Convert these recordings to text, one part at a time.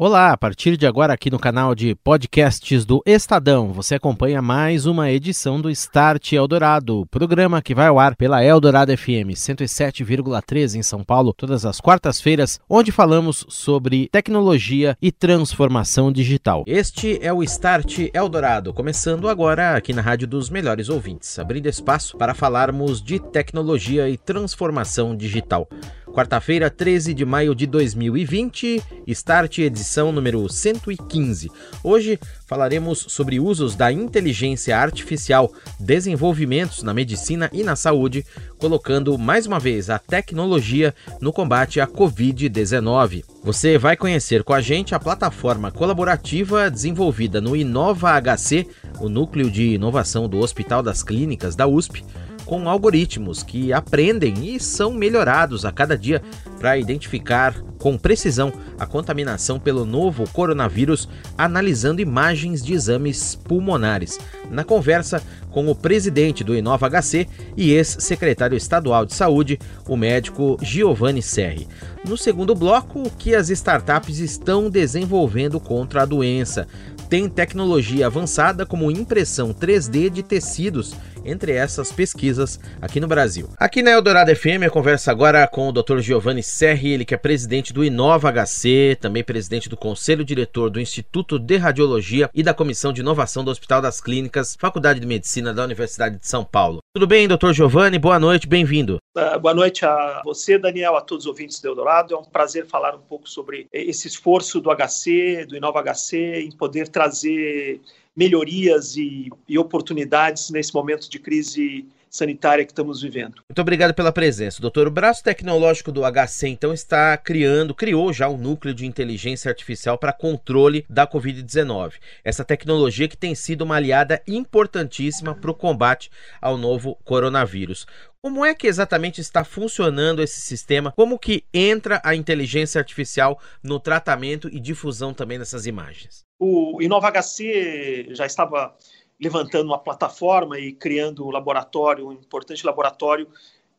Olá, a partir de agora aqui no canal de podcasts do Estadão, você acompanha mais uma edição do Start Eldorado, programa que vai ao ar pela Eldorado FM 107,3 em São Paulo, todas as quartas-feiras, onde falamos sobre tecnologia e transformação digital. Este é o Start Eldorado, começando agora aqui na Rádio dos Melhores Ouvintes, abrindo espaço para falarmos de tecnologia e transformação digital. Quarta-feira, 13 de maio de 2020, Start edição número 115. Hoje falaremos sobre usos da inteligência artificial, desenvolvimentos na medicina e na saúde, colocando mais uma vez a tecnologia no combate à Covid-19. Você vai conhecer com a gente a plataforma colaborativa desenvolvida no Inova HC, o núcleo de inovação do Hospital das Clínicas da USP com algoritmos que aprendem e são melhorados a cada dia para identificar com precisão a contaminação pelo novo coronavírus, analisando imagens de exames pulmonares. Na conversa com o presidente do Inova HC e ex-secretário estadual de saúde, o médico Giovanni Serri. No segundo bloco, o que as startups estão desenvolvendo contra a doença tem tecnologia avançada como impressão 3D de tecidos entre essas pesquisas aqui no Brasil. Aqui na Eldorado FM, a conversa agora com o Dr. Giovanni Serri, ele que é presidente do Inova HC, também presidente do Conselho Diretor do Instituto de Radiologia e da Comissão de Inovação do Hospital das Clínicas, Faculdade de Medicina da Universidade de São Paulo. Tudo bem, doutor Giovanni? Boa noite, bem-vindo. Uh, boa noite a você, Daniel, a todos os ouvintes do Eldorado. É um prazer falar um pouco sobre esse esforço do HC, do Inova HC, em poder trazer melhorias e, e oportunidades nesse momento de crise sanitária que estamos vivendo. Muito obrigado pela presença, doutor. O braço tecnológico do HC, então, está criando, criou já um núcleo de inteligência artificial para controle da Covid-19. Essa tecnologia que tem sido uma aliada importantíssima para o combate ao novo coronavírus. Como é que exatamente está funcionando esse sistema? Como que entra a inteligência artificial no tratamento e difusão também dessas imagens? O Inova HC já estava levantando uma plataforma e criando um laboratório, um importante laboratório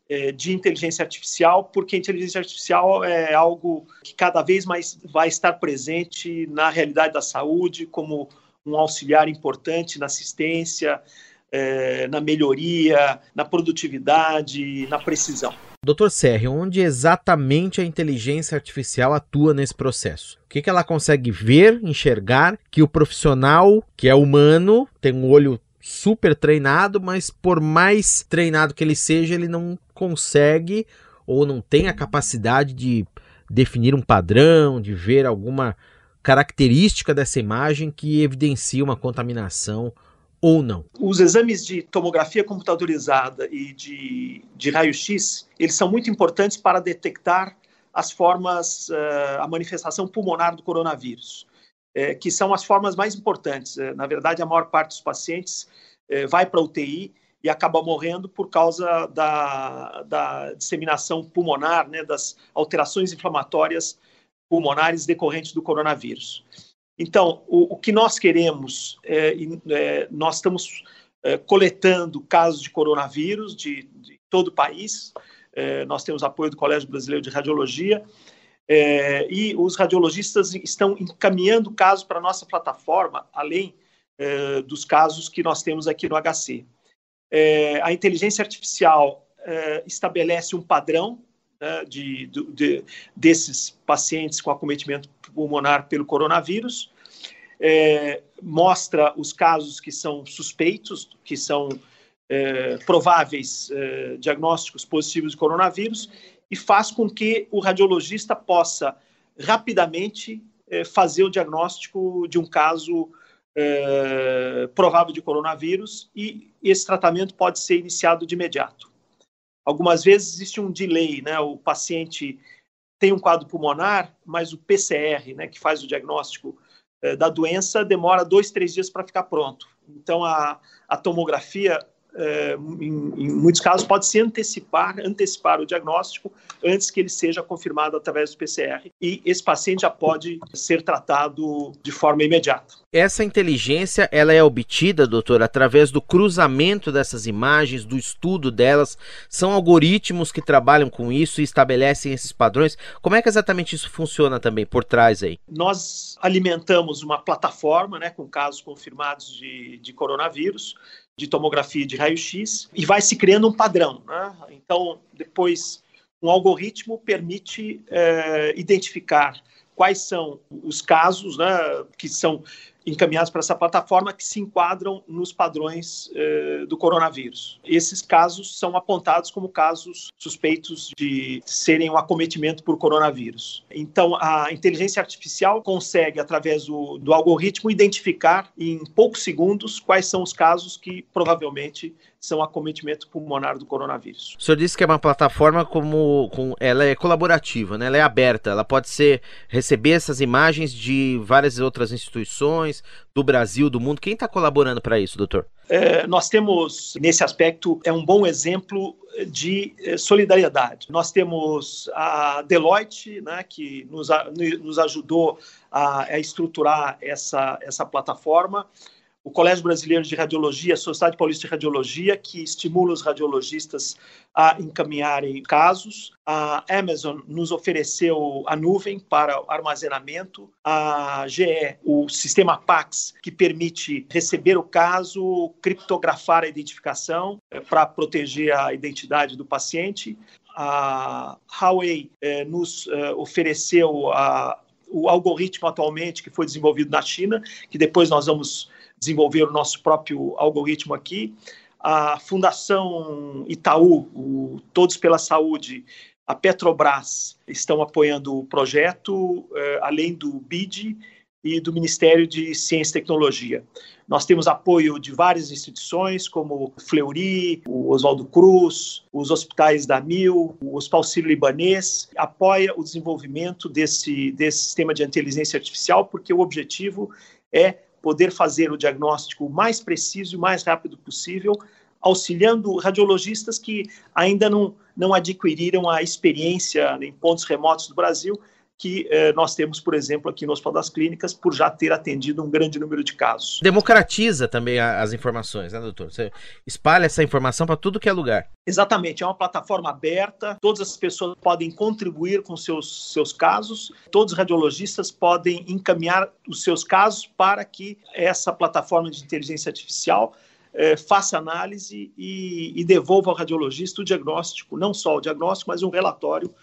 é, de inteligência artificial, porque a inteligência artificial é algo que cada vez mais vai estar presente na realidade da saúde como um auxiliar importante na assistência, é, na melhoria, na produtividade, na precisão. Doutor Serri, onde exatamente a inteligência artificial atua nesse processo? O que, que ela consegue ver, enxergar, que o profissional, que é humano, tem um olho super treinado, mas por mais treinado que ele seja, ele não consegue ou não tem a capacidade de definir um padrão, de ver alguma característica dessa imagem que evidencia uma contaminação ou não? Os exames de tomografia computadorizada e de, de raio-x, eles são muito importantes para detectar as formas, uh, a manifestação pulmonar do coronavírus, é, que são as formas mais importantes. É, na verdade, a maior parte dos pacientes vai para a UTI e acaba morrendo por causa da, da disseminação pulmonar, né, das alterações inflamatórias pulmonares decorrentes do coronavírus. Então, o, o que nós queremos, é, é, nós estamos é, coletando casos de coronavírus de, de todo o país, é, nós temos apoio do Colégio Brasileiro de Radiologia, é, e os radiologistas estão encaminhando casos para a nossa plataforma, além é, dos casos que nós temos aqui no HC. a inteligência artificial estabelece um padrão né, de, de, desses pacientes com acometimento pulmonar pelo coronavírus, é, mostra os casos que são suspeitos, que são é, prováveis é, diagnósticos positivos de coronavírus, e faz com que o radiologista possa rapidamente é, fazer o diagnóstico de um caso é, provável de coronavírus, e esse tratamento pode ser iniciado de imediato. Algumas vezes existe um delay, né? O paciente tem um quadro pulmonar, mas o PCR, né, que faz o diagnóstico eh, da doença, demora dois, três dias para ficar pronto. Então, a, a tomografia é, em, em, muitos casos, pode se antecipar, antecipar o diagnóstico antes que ele seja confirmado através do PCR e esse paciente já pode ser tratado de forma imediata. Essa inteligência, ela é obtida, doutor, através do cruzamento dessas imagens, do estudo delas. São algoritmos que trabalham com isso e estabelecem esses padrões. Como é que exatamente isso funciona também por trás aí? Nós alimentamos uma plataforma, né, com casos confirmados de, de coronavírus de tomografia de raio-x e vai se criando um padrão. Né? Então, depois, um algoritmo permite é, identificar quais são os casos né, que são encaminhados para essa plataforma que se enquadram nos padrões eh, do coronavírus. Esses casos são apontados como casos suspeitos de serem um acometimento por coronavírus. Então, a inteligência artificial consegue, através do, do algoritmo, identificar em poucos segundos quais são os casos que provavelmente são acometimento pulmonar do coronavírus. O senhor disse que é uma plataforma como, com, ela é colaborativa, né? ela é aberta, ela pode ser receber essas imagens de várias outras instituições do Brasil, do mundo. Quem está colaborando para isso, doutor? É, nós temos, nesse aspecto, é um bom exemplo de eh, solidariedade. Nós temos a Deloitte, né, que nos, nos ajudou a, a estruturar essa, essa plataforma o Colégio Brasileiro de Radiologia, a Sociedade Paulista de Radiologia, que estimula os radiologistas a encaminharem casos. A Amazon nos ofereceu a nuvem para armazenamento. A GE, o sistema PAX, que permite receber o caso, criptografar a identificação é, para proteger a identidade do paciente. A Huawei é, nos é, ofereceu a, o algoritmo atualmente que foi desenvolvido na China, que depois nós vamos desenvolver o nosso próprio algoritmo aqui. A Fundação Itaú, o Todos pela Saúde, a Petrobras estão apoiando o projeto, eh, além do BID e do Ministério de Ciência e Tecnologia. Nós temos apoio de várias instituições, como o Fleury, o Oswaldo Cruz, os hospitais da MIL, o Hospital Sírio-Libanês, apoia o desenvolvimento desse, desse sistema de inteligência artificial, porque o objetivo é poder fazer o diagnóstico mais preciso e mais rápido possível, auxiliando radiologistas que ainda não, não adquiriram a experiência em pontos remotos do Brasil que eh, nós temos, por exemplo, aqui no Hospital das Clínicas, por já ter atendido um grande número de casos. Democratiza também a, as informações, né, doutor? Você espalha essa informação para tudo que é lugar. Exatamente, é uma plataforma aberta, todas as pessoas podem contribuir com seus, seus casos, todos os radiologistas podem encaminhar os seus casos para que essa plataforma de inteligência artificial eh, faça análise e, e devolva ao radiologista o diagnóstico, não só o diagnóstico, mas um relatório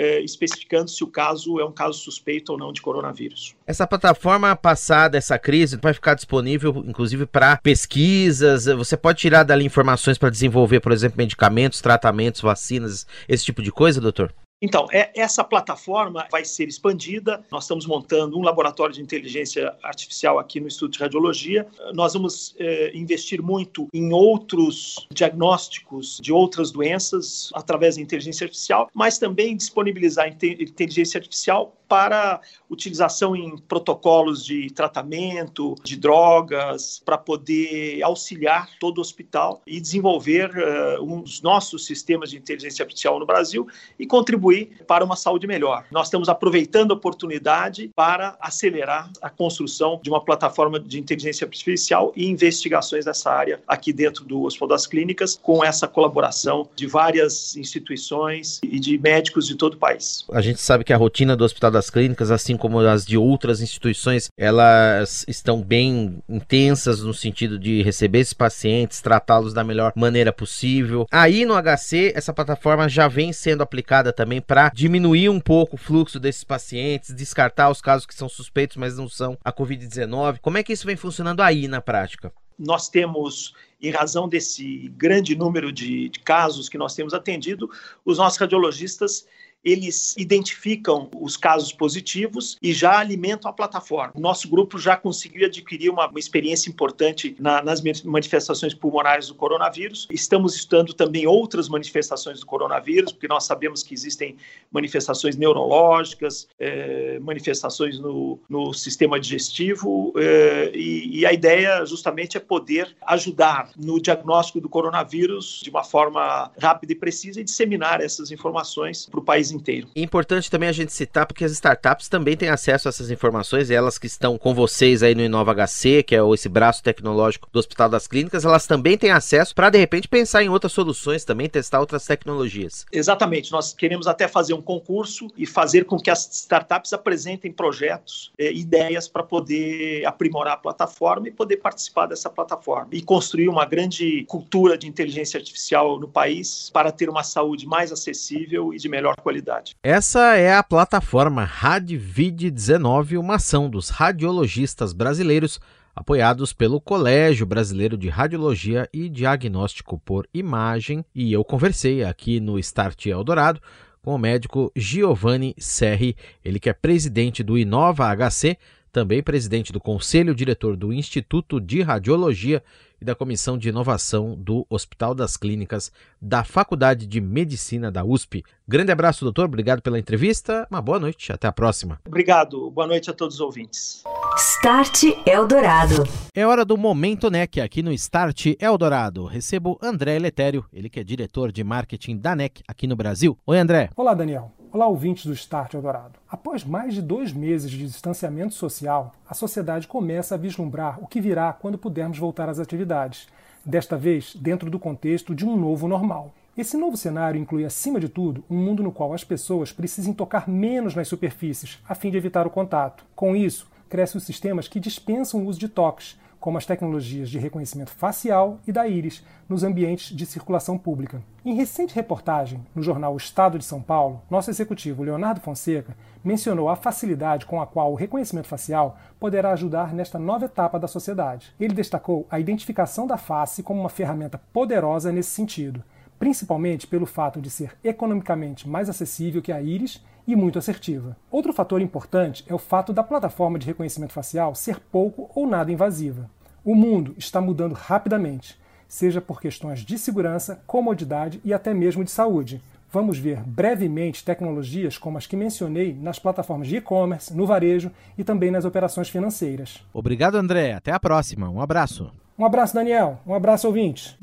é, especificando se o caso é um caso suspeito ou não de coronavírus. Essa plataforma passada essa crise vai ficar disponível, inclusive, para pesquisas. Você pode tirar dali informações para desenvolver, por exemplo, medicamentos, tratamentos, vacinas, esse tipo de coisa, doutor? Então, é, essa plataforma vai ser expandida. Nós estamos montando um laboratório de inteligência artificial aqui no Instituto de Radiologia. Nós vamos é, investir muito em outros diagnósticos de outras doenças através da inteligência artificial, mas também disponibilizar inteligência artificial para utilização em protocolos de tratamento de drogas, para poder auxiliar todo o hospital e desenvolver uh, um dos nossos sistemas de inteligência artificial no Brasil e contribuir para uma saúde melhor. Nós estamos aproveitando a oportunidade para acelerar a construção de uma plataforma de inteligência artificial e investigações nessa área aqui dentro do Hospital das Clínicas, com essa colaboração de várias instituições e de médicos de todo o país. A gente sabe que a rotina do Hospital das das clínicas, assim como as de outras instituições, elas estão bem intensas no sentido de receber esses pacientes, tratá-los da melhor maneira possível. Aí no HC, essa plataforma já vem sendo aplicada também para diminuir um pouco o fluxo desses pacientes, descartar os casos que são suspeitos, mas não são a Covid-19. Como é que isso vem funcionando aí na prática? Nós temos em razão desse grande número de, de, casos que nós temos atendido, os nossos radiologistas eles identificam os casos positivos e já alimentam a plataforma. Nosso grupo já conseguiu adquirir uma, uma experiência importante na, nas manifestações pulmonares do coronavírus. Estamos estudando também outras manifestações do coronavírus, porque nós sabemos que existem manifestações neurológicas, eh, manifestações no, no, sistema digestivo, eh, e, e a ideia justamente é poder ajudar no diagnóstico do coronavírus de uma forma rápida e precisa e disseminar essas informações para o país inteiro. É importante também a gente citar porque as startups também têm acesso a essas informações, elas que estão com vocês aí no Inova HC, que é esse braço tecnológico do Hospital das Clínicas, elas também têm acesso para de repente pensar em outras soluções também, testar outras tecnologias. Exatamente, nós queremos até fazer um concurso e fazer com que as startups apresentem projetos, eh, ideias para poder aprimorar a plataforma e poder participar dessa plataforma e construir uma grande cultura de inteligência artificial no país para ter uma saúde mais acessível e de melhor qualidade. Essa é a plataforma RadVid19, uma ação dos radiologistas brasileiros apoiados pelo Colégio Brasileiro de Radiologia e Diagnóstico por Imagem, e eu conversei aqui no Start Eldorado com o médico Giovanni Serri, ele que é presidente do Inova HC, também presidente do Conselho Diretor do Instituto de Radiologia e da Comissão de Inovação do Hospital das Clínicas da Faculdade de Medicina da USP. Grande abraço, doutor. Obrigado pela entrevista. Uma boa noite. Até a próxima. Obrigado. Boa noite a todos os ouvintes. Start Eldorado. É hora do Momento NEC aqui no Start Eldorado. Recebo André Eletério, ele que é diretor de marketing da NEC aqui no Brasil. Oi, André. Olá, Daniel. Olá, ouvintes do Start Eldorado. Após mais de dois meses de distanciamento social, a sociedade começa a vislumbrar o que virá quando pudermos voltar às atividades, desta vez dentro do contexto de um novo normal. Esse novo cenário inclui, acima de tudo, um mundo no qual as pessoas precisem tocar menos nas superfícies, a fim de evitar o contato. Com isso, crescem os sistemas que dispensam o uso de toques, como as tecnologias de reconhecimento facial e da íris nos ambientes de circulação pública. Em recente reportagem no jornal Estado de São Paulo, nosso executivo Leonardo Fonseca mencionou a facilidade com a qual o reconhecimento facial poderá ajudar nesta nova etapa da sociedade. Ele destacou a identificação da face como uma ferramenta poderosa nesse sentido, principalmente pelo fato de ser economicamente mais acessível que a íris e muito assertiva. Outro fator importante é o fato da plataforma de reconhecimento facial ser pouco ou nada invasiva. O mundo está mudando rapidamente, seja por questões de segurança, comodidade e até mesmo de saúde. Vamos ver brevemente tecnologias como as que mencionei nas plataformas de e-commerce, no varejo e também nas operações financeiras. Obrigado, André. Até a próxima. Um abraço. Um abraço, Daniel. Um abraço, ouvintes.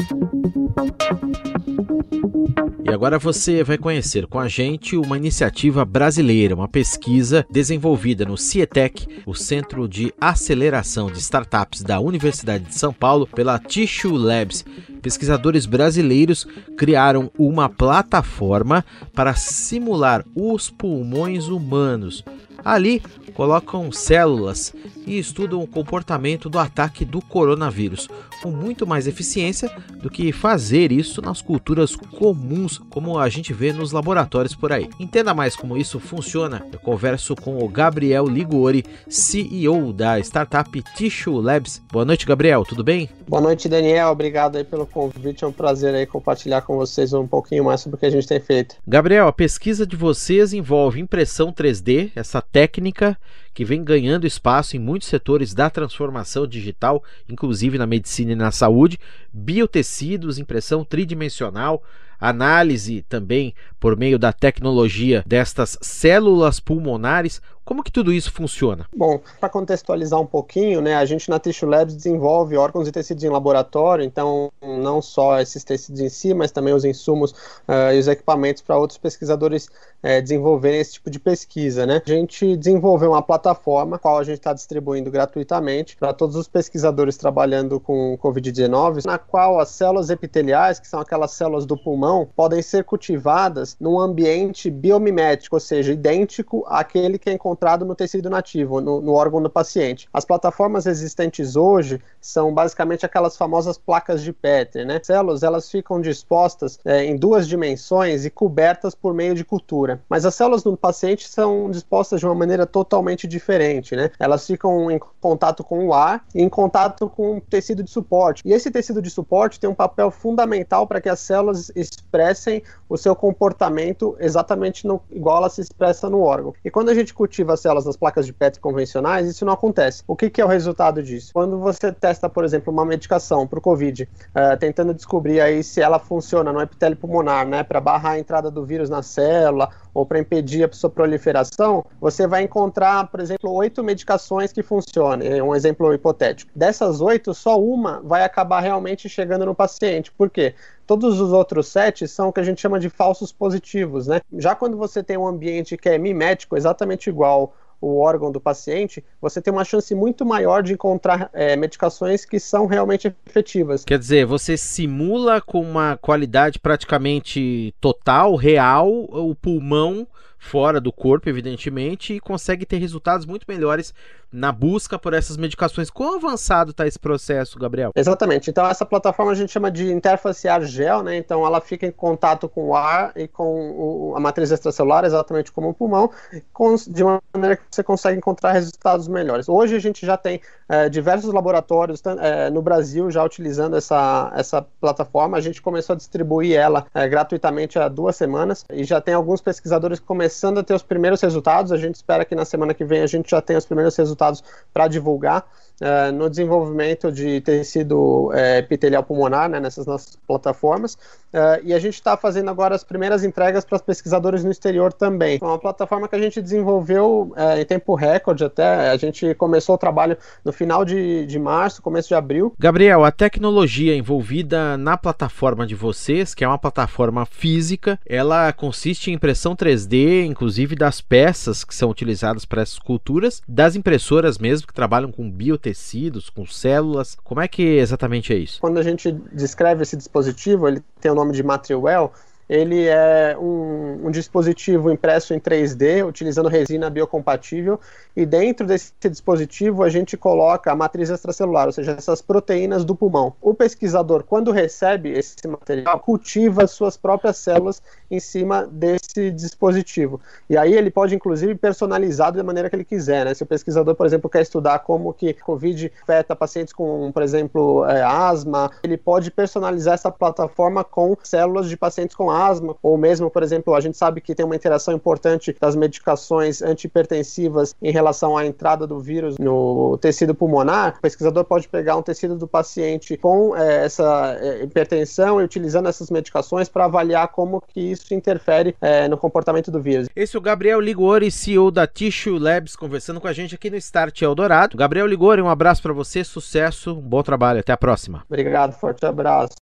E agora você vai conhecer com a gente uma iniciativa brasileira, uma pesquisa desenvolvida no CIETEC, o Centro de Aceleração de Startups da Universidade de São Paulo, pela Tissue Labs. Pesquisadores brasileiros criaram uma plataforma para simular os pulmões humanos. Ali colocam células e estudam o comportamento do ataque do coronavírus, com muito mais eficiência do que fazer isso nas culturas comuns, como a gente vê nos laboratórios por aí. Entenda mais como isso funciona. Eu converso com o Gabriel Ligori, CEO da startup Tissue Labs. Boa noite, Gabriel, tudo bem? Boa noite, Daniel. Obrigado aí pelo convite. É um prazer aí compartilhar com vocês um pouquinho mais sobre o que a gente tem feito. Gabriel, a pesquisa de vocês envolve impressão 3D, essa técnica que vem ganhando espaço em muitos setores da transformação digital, inclusive na medicina e na saúde, biotecidos, impressão tridimensional, análise também por meio da tecnologia destas células pulmonares. Como que tudo isso funciona? Bom, para contextualizar um pouquinho, né, a gente na Tissue Labs desenvolve órgãos e tecidos em laboratório, então não só esses tecidos em si, mas também os insumos uh, e os equipamentos para outros pesquisadores uh, desenvolverem esse tipo de pesquisa. Né? A gente desenvolveu uma plataforma, qual a gente está distribuindo gratuitamente para todos os pesquisadores trabalhando com Covid-19, na qual as células epiteliais, que são aquelas células do pulmão, podem ser cultivadas num ambiente biomimético, ou seja, idêntico àquele que é encontrado encontrado no tecido nativo, no, no órgão do paciente. As plataformas existentes hoje são basicamente aquelas famosas placas de Petri, né? Células elas ficam dispostas é, em duas dimensões e cobertas por meio de cultura. Mas as células no paciente são dispostas de uma maneira totalmente diferente, né? Elas ficam em contato com o ar e em contato com o tecido de suporte. E esse tecido de suporte tem um papel fundamental para que as células expressem o seu comportamento exatamente no, igual ela se expressa no órgão. E quando a gente cultiva as células nas placas de PET convencionais, isso não acontece. O que, que é o resultado disso? Quando você testa, por exemplo, uma medicação para o COVID, uh, tentando descobrir aí se ela funciona no epitélio pulmonar, né, para barrar a entrada do vírus na célula ou para impedir a sua proliferação, você vai encontrar, por exemplo, oito medicações que funcionem. É um exemplo hipotético. Dessas oito, só uma vai acabar realmente chegando no paciente. Por quê? Todos os outros sete são o que a gente chama de falsos positivos, né? Já quando você tem um ambiente que é mimético, exatamente igual o órgão do paciente, você tem uma chance muito maior de encontrar é, medicações que são realmente efetivas. Quer dizer, você simula com uma qualidade praticamente total, real, o pulmão fora do corpo, evidentemente, e consegue ter resultados muito melhores na busca por essas medicações. Quão avançado está esse processo, Gabriel? Exatamente. Então, essa plataforma a gente chama de interface ar-gel, né? Então, ela fica em contato com o ar e com o, a matriz extracelular, exatamente como o pulmão, com, de uma maneira que você consegue encontrar resultados melhores. Hoje, a gente já tem é, diversos laboratórios é, no Brasil já utilizando essa, essa plataforma. A gente começou a distribuir ela é, gratuitamente há duas semanas e já tem alguns pesquisadores começando a ter os primeiros resultados. A gente espera que na semana que vem a gente já tenha os primeiros resultados para divulgar uh, no desenvolvimento de tecido uh, epitelial pulmonar né, nessas nossas plataformas. Uh, e a gente está fazendo agora as primeiras entregas para os pesquisadores no exterior também. É uma plataforma que a gente desenvolveu em tempo recorde até. A gente começou o trabalho no final de, de março, começo de abril. Gabriel, a tecnologia envolvida na plataforma de vocês, que é uma plataforma física, ela consiste em impressão 3D, inclusive das peças que são utilizadas para essas culturas, das impressoras mesmo que trabalham com biotecnologia tecidos, com células. Como é que exatamente é isso? Quando a gente descreve esse dispositivo, ele tem o nome de Matriwell, ele é um, um, dispositivo impresso em 3D, utilizando resina biocompatível, e dentro desse dispositivo a gente coloca a matriz extracelular, ou seja, essas proteínas do pulmão. O pesquisador, quando recebe esse material, cultiva suas próprias células em cima desse dispositivo. E aí ele pode, inclusive, personalizar da maneira que ele quiser. Né? Se o pesquisador, por exemplo, quer estudar como que COVID afeta pacientes com, por exemplo, é, asma, ele pode personalizar essa plataforma com células de pacientes com asma, ou mesmo, por exemplo, a gente sabe que tem uma interação importante das medicações antipertensivas em relação à entrada do vírus no tecido pulmonar. O pesquisador pode pegar um tecido do paciente com é, essa é, hipertensão e utilizando essas medicações para avaliar como que isso interfere é, no comportamento do vírus. Esse é o Gabriel Ligori, CEO da Tissue Labs, conversando com a gente aqui no Start Eldorado. Gabriel Ligori, um abraço para você, sucesso, um bom trabalho, até a próxima. Obrigado, forte abraço.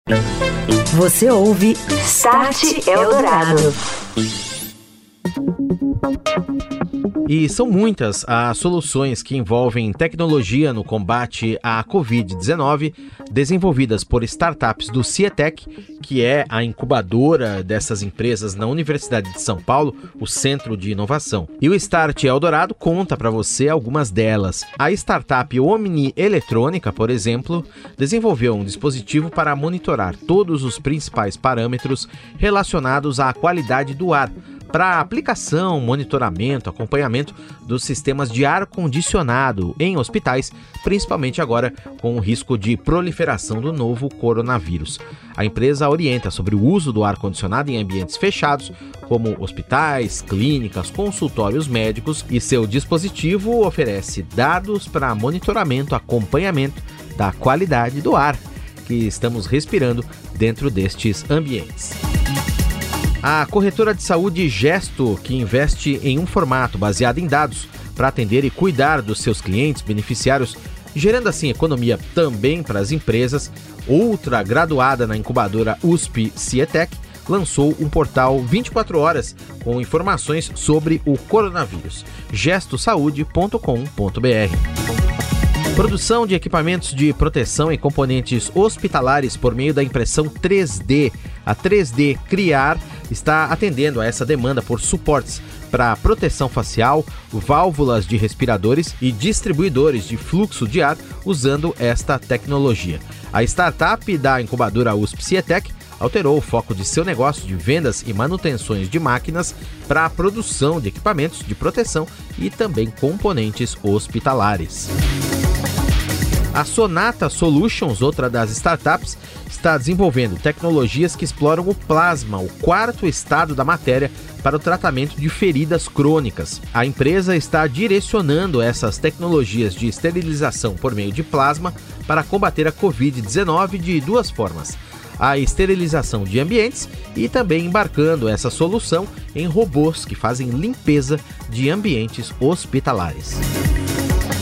Você ouve Start Eldorado. E são muitas as soluções que envolvem tecnologia no combate à Covid-19, desenvolvidas por startups do Cietec, que é a incubadora dessas empresas na Universidade de São Paulo, o Centro de Inovação. E o Start Eldorado conta para você algumas delas. A startup Omni Eletrônica, por exemplo, desenvolveu um dispositivo para monitorar todos os principais parâmetros relacionados à qualidade do ar para aplicação, monitoramento, acompanhamento dos sistemas de ar condicionado em hospitais, principalmente agora com o risco de proliferação do novo coronavírus. A empresa orienta sobre o uso do ar condicionado em ambientes fechados, como hospitais, clínicas, consultórios médicos, e seu dispositivo oferece dados para monitoramento, acompanhamento da qualidade do ar que estamos respirando dentro destes ambientes. A corretora de saúde Gesto, que investe em um formato baseado em dados para atender e cuidar dos seus clientes beneficiários, gerando assim economia também para as empresas, outra graduada na incubadora USP Cietec, lançou um portal 24 horas com informações sobre o coronavírus. gestosaude.com.br Produção de equipamentos de proteção e componentes hospitalares por meio da impressão 3D. A 3D Criar está atendendo a essa demanda por suportes para proteção facial, válvulas de respiradores e distribuidores de fluxo de ar usando esta tecnologia. A startup da incubadora USP Cietec alterou o foco de seu negócio de vendas e manutenções de máquinas para a produção de equipamentos de proteção e também componentes hospitalares. A Sonata Solutions, outra das startups, está desenvolvendo tecnologias que exploram o plasma, o quarto estado da matéria, para o tratamento de feridas crônicas. A empresa está direcionando essas tecnologias de esterilização por meio de plasma para combater a Covid-19 de duas formas a esterilização de ambientes e também embarcando essa solução em robôs que fazem limpeza de ambientes hospitalares.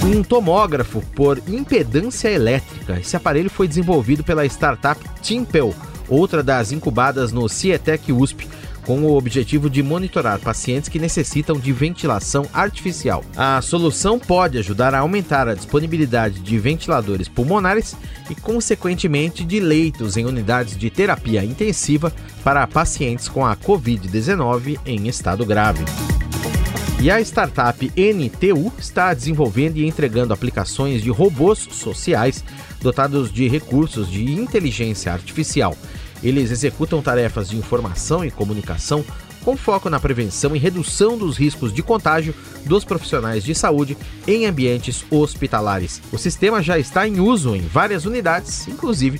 Um tomógrafo por impedância elétrica. Esse aparelho foi desenvolvido pela startup Timpel, outra das incubadas no Cietec USP com o objetivo de monitorar pacientes que necessitam de ventilação artificial. A solução pode ajudar a aumentar a disponibilidade de ventiladores pulmonares e, consequentemente, de leitos em unidades de terapia intensiva para pacientes com a Covid-19 em estado grave. E a startup NTU está desenvolvendo e entregando aplicações de robôs sociais dotados de recursos de inteligência artificial eles executam tarefas de informação e comunicação com foco na prevenção e redução dos riscos de contágio dos profissionais de saúde em ambientes hospitalares. O sistema já está em uso em várias unidades, inclusive